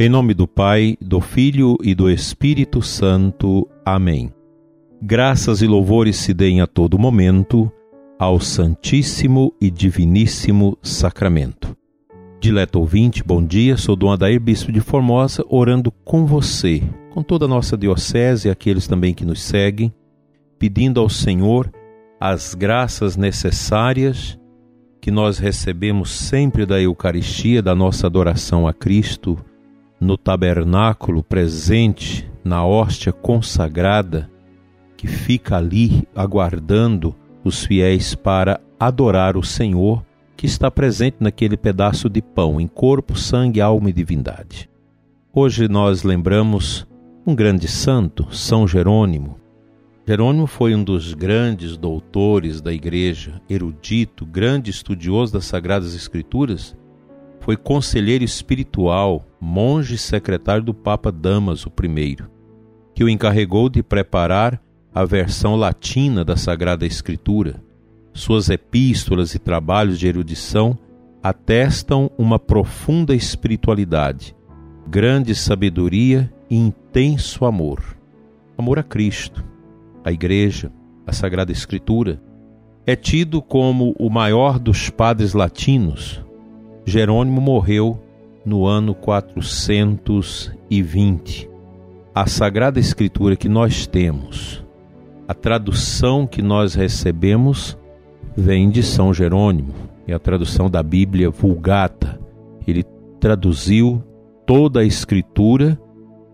Em nome do Pai, do Filho e do Espírito Santo. Amém. Graças e louvores se deem a todo momento ao Santíssimo e Diviníssimo Sacramento. Dileto ouvinte, bom dia, sou Dom Adair, Bispo de Formosa, orando com você, com toda a nossa diocese e aqueles também que nos seguem, pedindo ao Senhor as graças necessárias que nós recebemos sempre da Eucaristia, da nossa adoração a Cristo, no tabernáculo presente, na hóstia consagrada, que fica ali aguardando os fiéis para adorar o Senhor, que está presente naquele pedaço de pão, em corpo, sangue, alma e divindade. Hoje nós lembramos um grande santo, São Jerônimo. Jerônimo foi um dos grandes doutores da igreja, erudito, grande estudioso das Sagradas Escrituras foi conselheiro espiritual, monge secretário do Papa Damaso I, que o encarregou de preparar a versão latina da Sagrada Escritura. Suas epístolas e trabalhos de erudição atestam uma profunda espiritualidade, grande sabedoria e intenso amor. Amor a Cristo, a Igreja, a Sagrada Escritura. É tido como o maior dos padres latinos, Jerônimo morreu no ano 420. A Sagrada Escritura que nós temos, a tradução que nós recebemos, vem de São Jerônimo, é a tradução da Bíblia Vulgata. Ele traduziu toda a Escritura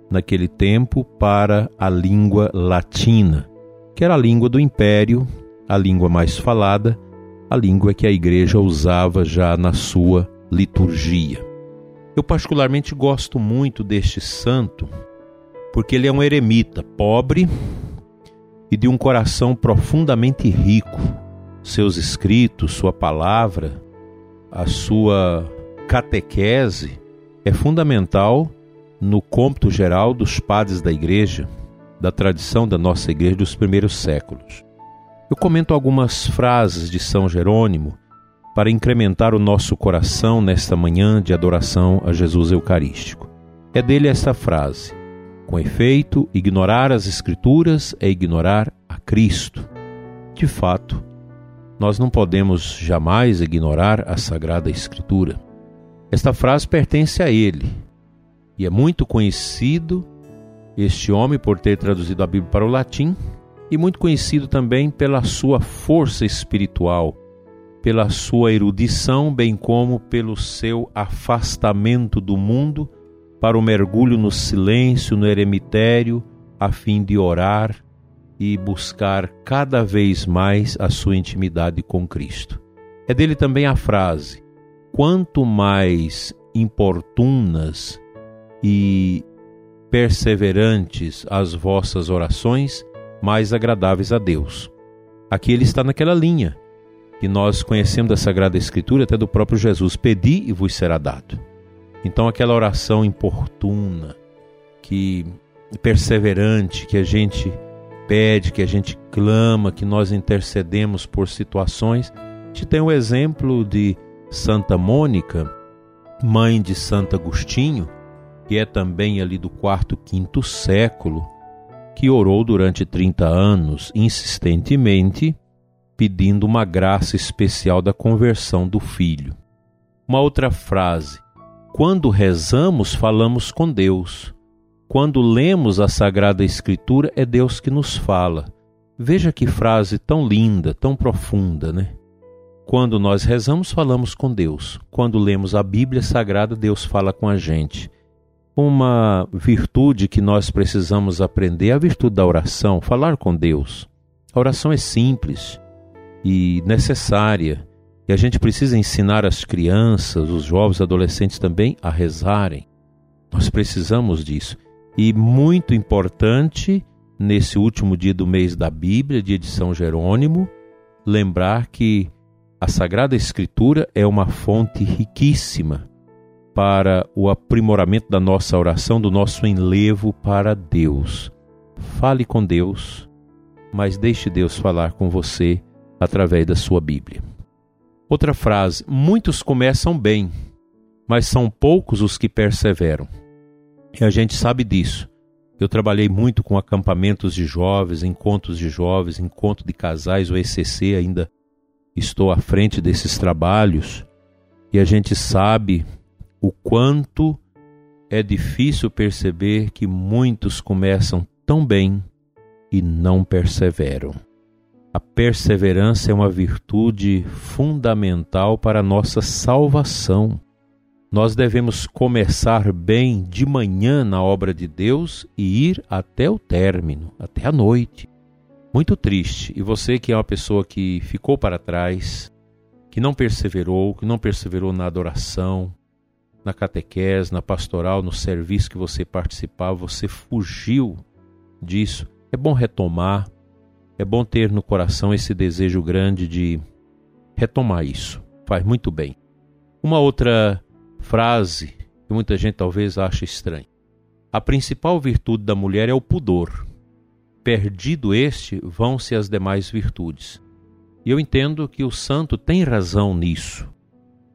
naquele tempo para a língua latina, que era a língua do império, a língua mais falada, a língua que a igreja usava já na sua liturgia. Eu particularmente gosto muito deste santo porque ele é um eremita pobre e de um coração profundamente rico. Seus escritos, sua palavra, a sua catequese é fundamental no cômputo geral dos padres da igreja, da tradição da nossa igreja dos primeiros séculos. Eu comento algumas frases de São Jerônimo para incrementar o nosso coração nesta manhã de adoração a Jesus Eucarístico. É dele esta frase: Com efeito, ignorar as Escrituras é ignorar a Cristo. De fato, nós não podemos jamais ignorar a Sagrada Escritura. Esta frase pertence a ele e é muito conhecido este homem por ter traduzido a Bíblia para o latim e muito conhecido também pela sua força espiritual pela sua erudição, bem como pelo seu afastamento do mundo para o mergulho no silêncio, no eremitério, a fim de orar e buscar cada vez mais a sua intimidade com Cristo. É dele também a frase: quanto mais importunas e perseverantes as vossas orações, mais agradáveis a Deus. Aqui ele está naquela linha que nós conhecemos da Sagrada Escritura, até do próprio Jesus: Pedi e vos será dado. Então, aquela oração importuna, que perseverante, que a gente pede, que a gente clama, que nós intercedemos por situações. A gente tem o exemplo de Santa Mônica, mãe de Santo Agostinho, que é também ali do quarto, quinto século, que orou durante 30 anos insistentemente pedindo uma graça especial da conversão do filho. Uma outra frase: quando rezamos, falamos com Deus. Quando lemos a Sagrada Escritura, é Deus que nos fala. Veja que frase tão linda, tão profunda, né? Quando nós rezamos, falamos com Deus. Quando lemos a Bíblia Sagrada, Deus fala com a gente. Uma virtude que nós precisamos aprender é a virtude da oração, falar com Deus. A oração é simples e necessária. E a gente precisa ensinar as crianças, os jovens, adolescentes também a rezarem. Nós precisamos disso. E muito importante, nesse último dia do mês da Bíblia, dia de São Jerônimo, lembrar que a Sagrada Escritura é uma fonte riquíssima para o aprimoramento da nossa oração, do nosso enlevo para Deus. Fale com Deus, mas deixe Deus falar com você através da sua Bíblia. Outra frase: muitos começam bem, mas são poucos os que perseveram. E a gente sabe disso. Eu trabalhei muito com acampamentos de jovens, encontros de jovens, encontro de casais, o ECC ainda estou à frente desses trabalhos. E a gente sabe o quanto é difícil perceber que muitos começam tão bem e não perseveram. A perseverança é uma virtude fundamental para a nossa salvação. Nós devemos começar bem de manhã na obra de Deus e ir até o término, até a noite. Muito triste. E você que é uma pessoa que ficou para trás, que não perseverou, que não perseverou na adoração, na catequese, na pastoral, no serviço que você participava, você fugiu disso. É bom retomar, é bom ter no coração esse desejo grande de retomar isso. Faz muito bem. Uma outra frase que muita gente talvez ache estranha. A principal virtude da mulher é o pudor. Perdido este, vão-se as demais virtudes. E eu entendo que o santo tem razão nisso.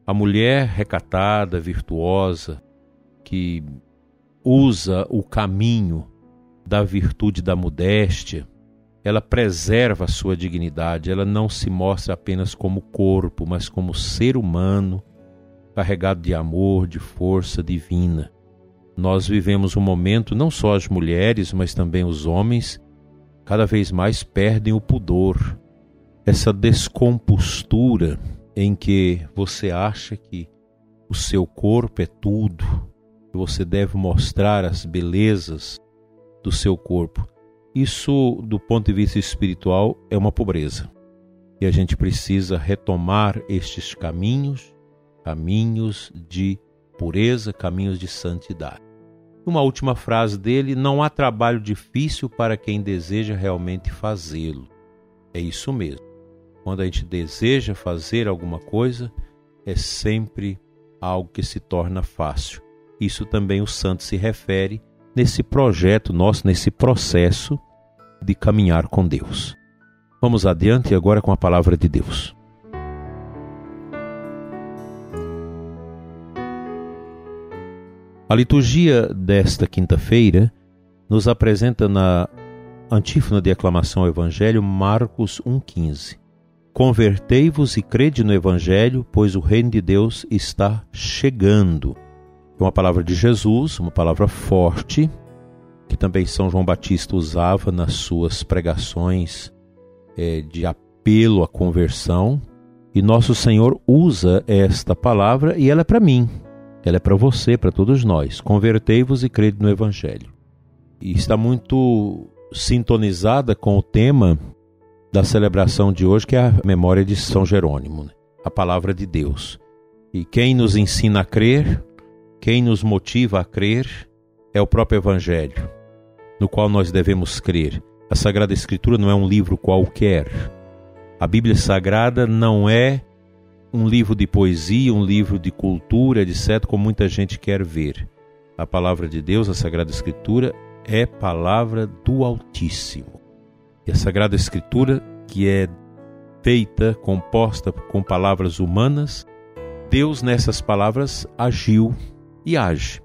A mulher recatada, virtuosa, que usa o caminho da virtude da modéstia, ela preserva a sua dignidade, ela não se mostra apenas como corpo, mas como ser humano carregado de amor, de força divina. Nós vivemos um momento, não só as mulheres, mas também os homens, cada vez mais perdem o pudor, essa descompostura em que você acha que o seu corpo é tudo, que você deve mostrar as belezas do seu corpo. Isso, do ponto de vista espiritual, é uma pobreza. E a gente precisa retomar estes caminhos caminhos de pureza, caminhos de santidade. Uma última frase dele: não há trabalho difícil para quem deseja realmente fazê-lo. É isso mesmo. Quando a gente deseja fazer alguma coisa, é sempre algo que se torna fácil. Isso também o santo se refere nesse projeto nosso, nesse processo de caminhar com Deus. Vamos adiante agora com a palavra de Deus. A liturgia desta quinta-feira nos apresenta na antífona de aclamação ao Evangelho Marcos 1,15. Convertei-vos e crede no Evangelho, pois o reino de Deus está chegando. É uma palavra de Jesus, uma palavra forte, que também São João Batista usava nas suas pregações é, de apelo à conversão. E nosso Senhor usa esta palavra e ela é para mim, ela é para você, para todos nós. Convertei-vos e crede no Evangelho. E está muito sintonizada com o tema da celebração de hoje, que é a memória de São Jerônimo, né? a palavra de Deus. E quem nos ensina a crer, quem nos motiva a crer, é o próprio Evangelho, no qual nós devemos crer. A Sagrada Escritura não é um livro qualquer. A Bíblia Sagrada não é um livro de poesia, um livro de cultura, etc., como muita gente quer ver. A palavra de Deus, a Sagrada Escritura, é palavra do Altíssimo. E a Sagrada Escritura, que é feita, composta com palavras humanas, Deus nessas palavras agiu e age,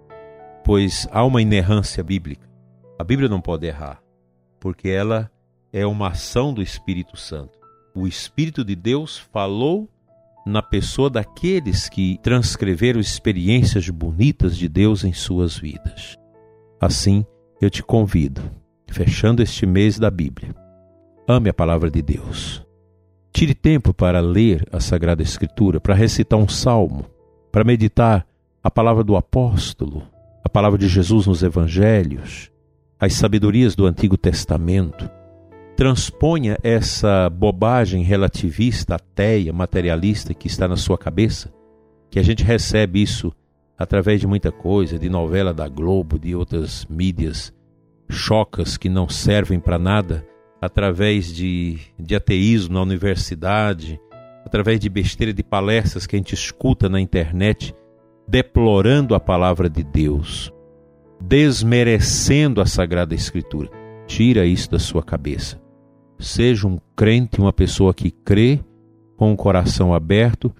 pois há uma inerrância bíblica. A Bíblia não pode errar, porque ela é uma ação do Espírito Santo. O Espírito de Deus falou na pessoa daqueles que transcreveram experiências bonitas de Deus em suas vidas. Assim, eu te convido, fechando este mês da Bíblia, ame a palavra de Deus. Tire tempo para ler a Sagrada Escritura, para recitar um salmo, para meditar a palavra do apóstolo, a palavra de Jesus nos evangelhos, as sabedorias do Antigo Testamento transponha essa bobagem relativista, ateia, materialista que está na sua cabeça, que a gente recebe isso através de muita coisa, de novela da Globo, de outras mídias chocas que não servem para nada, através de, de ateísmo na universidade, através de besteira de palestras que a gente escuta na internet, deplorando a palavra de Deus, desmerecendo a Sagrada Escritura. Tira isso da sua cabeça. Seja um crente, uma pessoa que crê com o coração aberto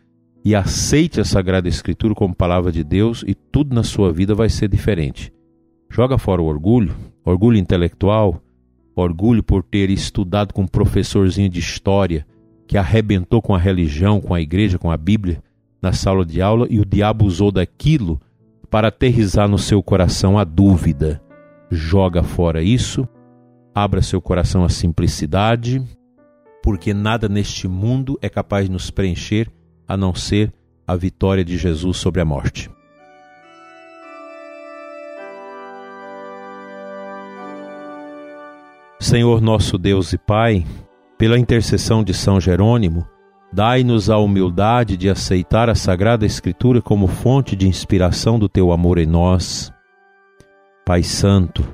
e aceite a Sagrada Escritura como palavra de Deus e tudo na sua vida vai ser diferente. Joga fora o orgulho, orgulho intelectual, orgulho por ter estudado com um professorzinho de história que arrebentou com a religião, com a igreja, com a Bíblia na sala de aula e o diabo usou daquilo para aterrizar no seu coração a dúvida. Joga fora isso, abra seu coração à simplicidade, porque nada neste mundo é capaz de nos preencher a não ser a vitória de Jesus sobre a morte. Senhor nosso Deus e Pai, pela intercessão de São Jerônimo, dai-nos a humildade de aceitar a Sagrada Escritura como fonte de inspiração do teu amor em nós. Pai Santo,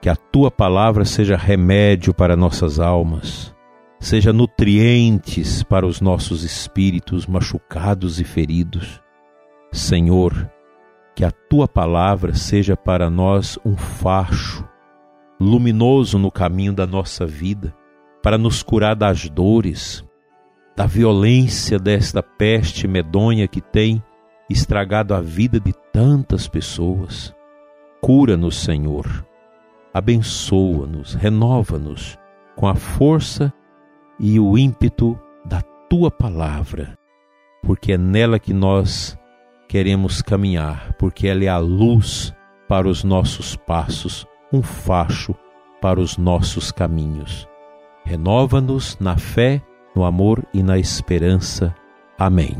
que a tua palavra seja remédio para nossas almas, seja nutrientes para os nossos espíritos machucados e feridos. Senhor, que a tua palavra seja para nós um facho luminoso no caminho da nossa vida, para nos curar das dores, da violência desta peste medonha que tem estragado a vida de tantas pessoas. Cura-nos, Senhor. Abençoa-nos, renova-nos com a força e o ímpeto da tua palavra, porque é nela que nós queremos caminhar, porque ela é a luz para os nossos passos um facho para os nossos caminhos. Renova-nos na fé, no amor e na esperança. Amém.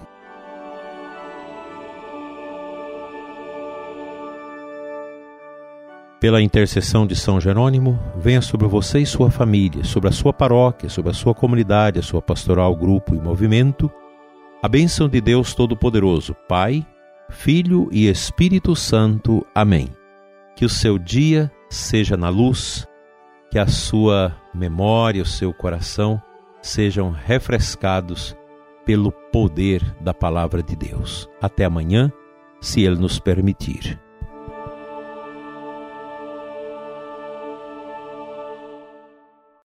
Pela intercessão de São Jerônimo, venha sobre você e sua família, sobre a sua paróquia, sobre a sua comunidade, a sua pastoral, grupo e movimento, a bênção de Deus Todo-Poderoso, Pai, Filho e Espírito Santo. Amém. Que o seu dia seja na luz, que a sua memória, o seu coração sejam refrescados pelo poder da palavra de Deus. Até amanhã, se Ele nos permitir.